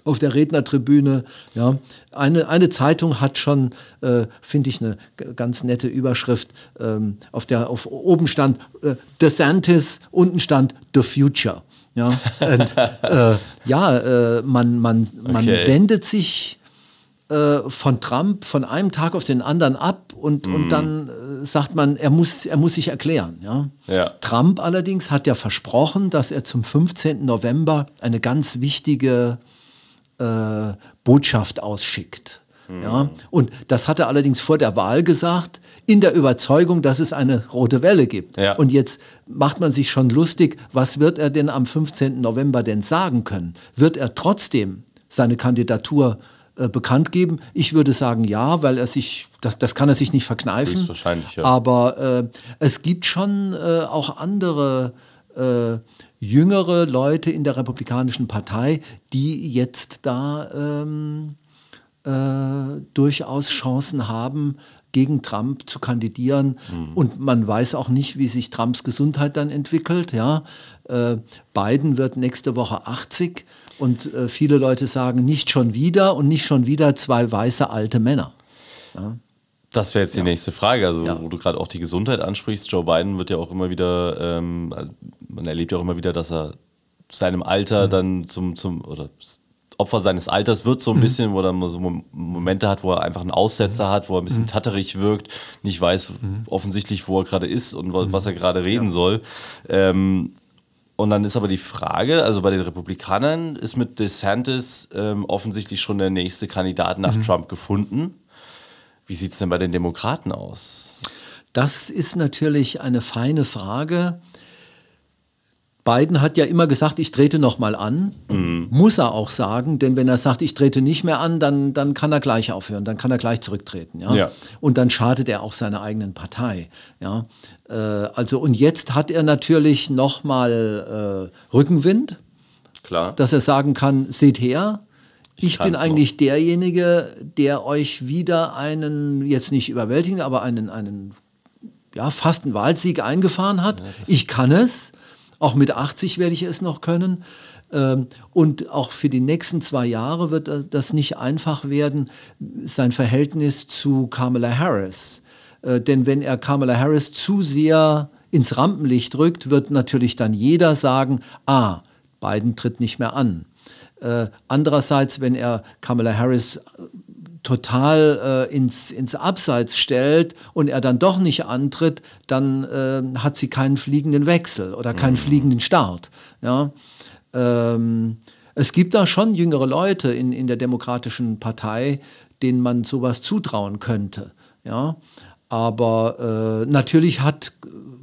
auf der Rednertribüne. Ja. Eine, eine Zeitung hat schon, äh, finde ich, eine ganz nette Überschrift. Ähm, auf der auf oben stand äh, DeSantis, unten stand The Future. Ja, und, äh, ja äh, man, man, man okay. wendet sich äh, von Trump von einem Tag auf den anderen ab und, mm. und mhm. dann äh, sagt man, er muss, er muss sich erklären. Ja? ja? Trump allerdings hat ja versprochen, dass er zum 15. November eine ganz wichtige äh, Botschaft ausschickt. Mm. Ja? Und das hat er allerdings vor der Wahl gesagt, in der Überzeugung, dass es eine rote Welle gibt. Ja. Und jetzt macht man sich schon lustig, was wird er denn am 15. November denn sagen können? Wird er trotzdem seine Kandidatur äh, äh, bekannt geben? Ich würde sagen ja, weil er sich, das, das kann er sich nicht verkneifen.
Wahrscheinlich, ja.
Aber äh, es gibt schon äh, auch andere äh, jüngere Leute in der Republikanischen Partei, die jetzt da ähm, äh, durchaus Chancen haben, gegen Trump zu kandidieren. Mhm. Und man weiß auch nicht, wie sich Trumps Gesundheit dann entwickelt. Ja? Äh, Biden wird nächste Woche 80 und äh, viele Leute sagen, nicht schon wieder und nicht schon wieder zwei weiße alte Männer. Ja.
Das wäre jetzt die ja. nächste Frage. Also, ja. wo du gerade auch die Gesundheit ansprichst, Joe Biden wird ja auch immer wieder, ähm, man erlebt ja auch immer wieder, dass er seinem Alter mhm. dann zum, zum, oder Opfer seines Alters wird so ein mhm. bisschen, wo er so Momente hat, wo er einfach einen Aussetzer mhm. hat, wo er ein bisschen mhm. tatterig wirkt, nicht weiß mhm. offensichtlich, wo er gerade ist und was er gerade reden ja. soll. Ähm, und dann ist aber die Frage, also bei den Republikanern ist mit DeSantis ähm, offensichtlich schon der nächste Kandidat nach mhm. Trump gefunden. Wie sieht es denn bei den Demokraten aus?
Das ist natürlich eine feine Frage. Biden hat ja immer gesagt, ich trete nochmal an. Mhm. Muss er auch sagen, denn wenn er sagt, ich trete nicht mehr an, dann, dann kann er gleich aufhören, dann kann er gleich zurücktreten. Ja? ja. Und dann schadet er auch seiner eigenen Partei. Ja? Äh, also, und jetzt hat er natürlich nochmal äh, Rückenwind,
Klar.
dass er sagen kann, seht her, ich, ich bin eigentlich noch. derjenige, der euch wieder einen, jetzt nicht überwältigen, aber einen, einen ja, fast einen Wahlsieg eingefahren hat. Ja, ich kann es. Auch mit 80 werde ich es noch können. Ähm, und auch für die nächsten zwei Jahre wird das nicht einfach werden, sein Verhältnis zu Kamala Harris. Äh, denn wenn er Kamala Harris zu sehr ins Rampenlicht rückt, wird natürlich dann jeder sagen, ah, Biden tritt nicht mehr an. Äh, andererseits, wenn er Kamala Harris total äh, ins, ins Abseits stellt und er dann doch nicht antritt, dann äh, hat sie keinen fliegenden Wechsel oder keinen mhm. fliegenden Start. Ja? Ähm, es gibt da schon jüngere Leute in, in der Demokratischen Partei, denen man sowas zutrauen könnte. Ja? Aber äh, natürlich hat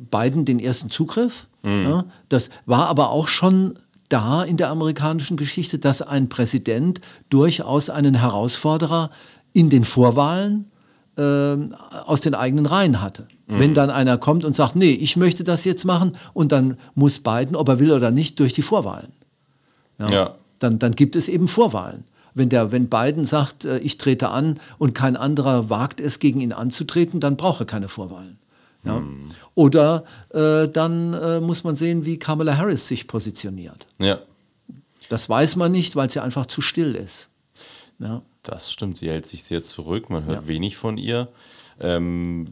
Biden den ersten Zugriff. Mhm. Ja? Das war aber auch schon da in der amerikanischen Geschichte, dass ein Präsident durchaus einen Herausforderer in den Vorwahlen äh, aus den eigenen Reihen hatte. Mhm. Wenn dann einer kommt und sagt, nee, ich möchte das jetzt machen und dann muss Biden, ob er will oder nicht, durch die Vorwahlen. Ja. ja. Dann, dann gibt es eben Vorwahlen. Wenn, der, wenn Biden sagt, äh, ich trete an und kein anderer wagt es, gegen ihn anzutreten, dann braucht er keine Vorwahlen. Ja? Mhm. Oder äh, dann äh, muss man sehen, wie Kamala Harris sich positioniert.
Ja.
Das weiß man nicht, weil ja einfach zu still ist. Ja.
Das stimmt, sie hält sich sehr zurück, man hört ja. wenig von ihr. Ähm,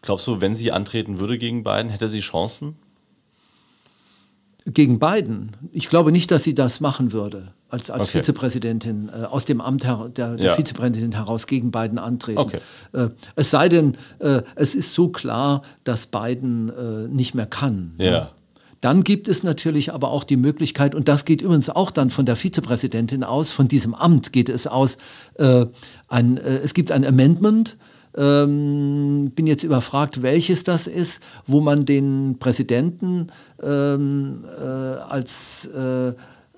glaubst du, wenn sie antreten würde gegen Biden, hätte sie Chancen?
Gegen Biden? Ich glaube nicht, dass sie das machen würde als, als okay. Vizepräsidentin äh, aus dem Amt der, der ja. Vizepräsidentin heraus gegen Biden antreten.
Okay.
Äh, es sei denn, äh, es ist so klar, dass Biden äh, nicht mehr kann.
Ja.
Dann gibt es natürlich aber auch die Möglichkeit, und das geht übrigens auch dann von der Vizepräsidentin aus, von diesem Amt geht es aus, äh, ein, äh, es gibt ein Amendment, ähm, bin jetzt überfragt, welches das ist, wo man den Präsidenten ähm, äh, als äh,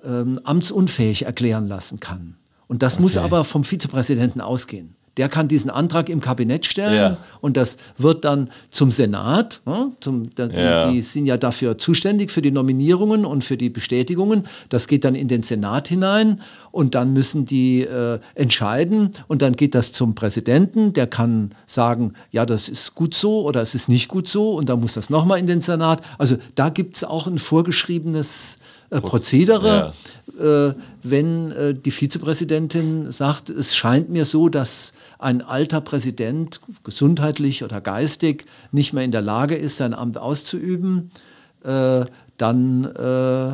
ähm, amtsunfähig erklären lassen kann. Und das okay. muss aber vom Vizepräsidenten ausgehen. Der kann diesen Antrag im Kabinett stellen ja. und das wird dann zum Senat, ne, zum, die, ja. die, sind ja dafür zuständig für die Nominierungen und für die Bestätigungen. Das geht dann in den Senat hinein und dann müssen die äh, entscheiden und dann geht das zum Präsidenten. Der kann sagen, ja, das ist gut so oder es ist nicht gut so und dann muss das nochmal in den Senat. Also da gibt es auch ein vorgeschriebenes äh, Prozedere. Ja. Äh, wenn äh, die Vizepräsidentin sagt, es scheint mir so, dass ein alter Präsident gesundheitlich oder geistig nicht mehr in der Lage ist, sein Amt auszuüben, äh, dann, äh,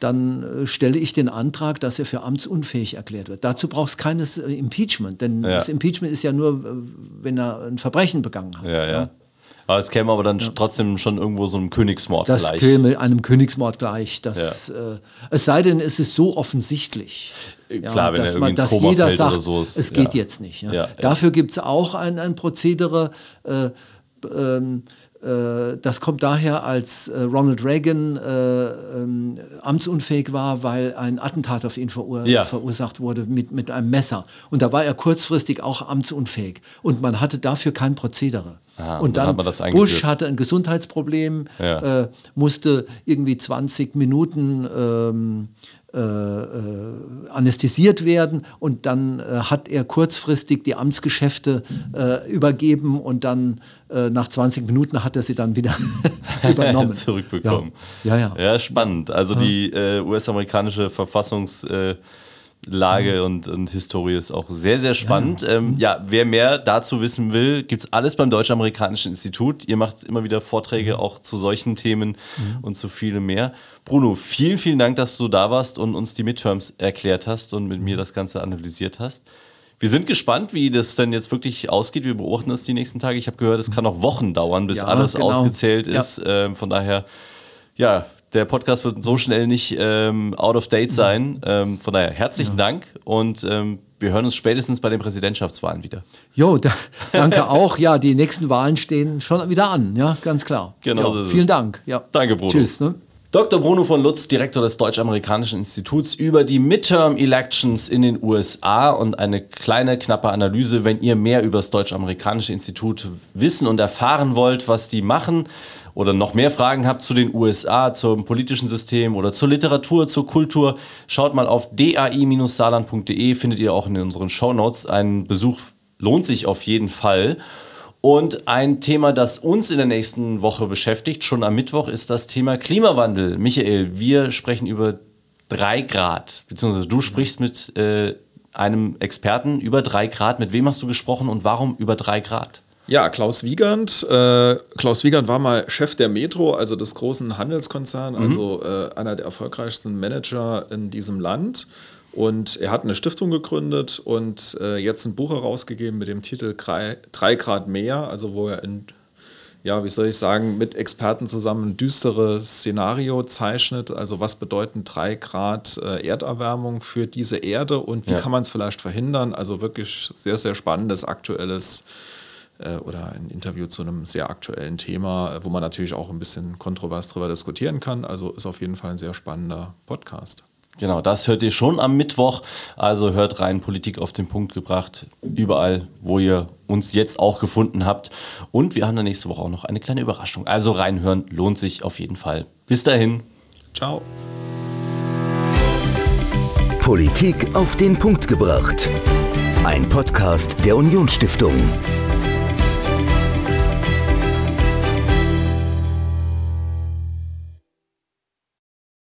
dann stelle ich den Antrag, dass er für amtsunfähig erklärt wird. Dazu braucht es keines Impeachment, denn ja. das Impeachment ist ja nur, wenn er ein Verbrechen begangen hat.
Ja, ja. Aber es käme aber dann ja. trotzdem schon irgendwo so einem Königsmord
das gleich. Das käme einem Königsmord gleich. Das, ja. äh, es sei denn, es ist so offensichtlich.
Äh, klar, wenn
dass,
er
man,
dass
jeder sagt, so ist, es geht jetzt nicht. Dafür gibt es auch ein, ein Prozedere. Äh, ähm, äh, das kommt daher, als äh, Ronald Reagan äh, ähm, amtsunfähig war, weil ein Attentat auf ihn verur ja. verursacht wurde mit, mit einem Messer. Und da war er kurzfristig auch amtsunfähig. Und man hatte dafür kein Prozedere. Aha, und dann, dann Bush hatte ein Gesundheitsproblem, ja. äh, musste irgendwie 20 Minuten ähm, äh, äh, anästhesiert werden und dann äh, hat er kurzfristig die Amtsgeschäfte äh, übergeben und dann äh, nach 20 Minuten hat er sie dann wieder übernommen.
Zurückbekommen. Ja. ja, ja. Ja, spannend. Also die US-amerikanische Verfassungs- Lage mhm. und, und Historie ist auch sehr, sehr spannend. Ja, ähm, ja wer mehr dazu wissen will, gibt es alles beim Deutsch-Amerikanischen Institut. Ihr macht immer wieder Vorträge mhm. auch zu solchen Themen mhm. und zu vielem mehr. Bruno, vielen, vielen Dank, dass du da warst und uns die Midterms erklärt hast und mit mir mhm. das Ganze analysiert hast. Wir sind gespannt, wie das denn jetzt wirklich ausgeht. Wir beobachten das die nächsten Tage. Ich habe gehört, es kann noch Wochen dauern, bis ja, alles genau. ausgezählt ist. Ja. Ähm, von daher, ja, der Podcast wird so schnell nicht ähm, out of date sein. Ähm, von daher herzlichen ja. Dank und ähm, wir hören uns spätestens bei den Präsidentschaftswahlen wieder.
Jo, da, danke auch. Ja, die nächsten Wahlen stehen schon wieder an, ja, ganz klar.
Genau.
Jo, so vielen Dank. Ja.
Danke, Bruno.
Tschüss. Ne?
Dr. Bruno von Lutz, Direktor des Deutsch-Amerikanischen Instituts, über die Midterm-Elections in den USA und eine kleine, knappe Analyse, wenn ihr mehr über das Deutsch-Amerikanische Institut wissen und erfahren wollt, was die machen oder noch mehr Fragen habt zu den USA, zum politischen System oder zur Literatur, zur Kultur, schaut mal auf dai-saarland.de, findet ihr auch in unseren Shownotes. Ein Besuch lohnt sich auf jeden Fall. Und ein Thema, das uns in der nächsten Woche beschäftigt, schon am Mittwoch, ist das Thema Klimawandel. Michael, wir sprechen über drei Grad, beziehungsweise du sprichst mit äh, einem Experten über drei Grad. Mit wem hast du gesprochen und warum über drei Grad?
Ja, Klaus Wiegand. Äh, Klaus Wiegand war mal Chef der Metro, also des großen Handelskonzerns, mhm. also äh, einer der erfolgreichsten Manager in diesem Land. Und er hat eine Stiftung gegründet und äh, jetzt ein Buch herausgegeben mit dem Titel Drei Grad mehr, also wo er in, ja, wie soll ich sagen, mit Experten zusammen ein düsteres Szenario zeichnet. Also was bedeuten drei Grad äh, Erderwärmung für diese Erde und wie ja. kann man es vielleicht verhindern? Also wirklich sehr, sehr spannendes, aktuelles äh, oder ein Interview zu einem sehr aktuellen Thema, wo man natürlich auch ein bisschen kontrovers darüber diskutieren kann. Also ist auf jeden Fall ein sehr spannender Podcast.
Genau, das hört ihr schon am Mittwoch. Also hört rein, Politik auf den Punkt gebracht. Überall, wo ihr uns jetzt auch gefunden habt. Und wir haben dann nächste Woche auch noch eine kleine Überraschung. Also reinhören lohnt sich auf jeden Fall. Bis dahin.
Ciao.
Politik auf den Punkt gebracht. Ein Podcast der Unionsstiftung.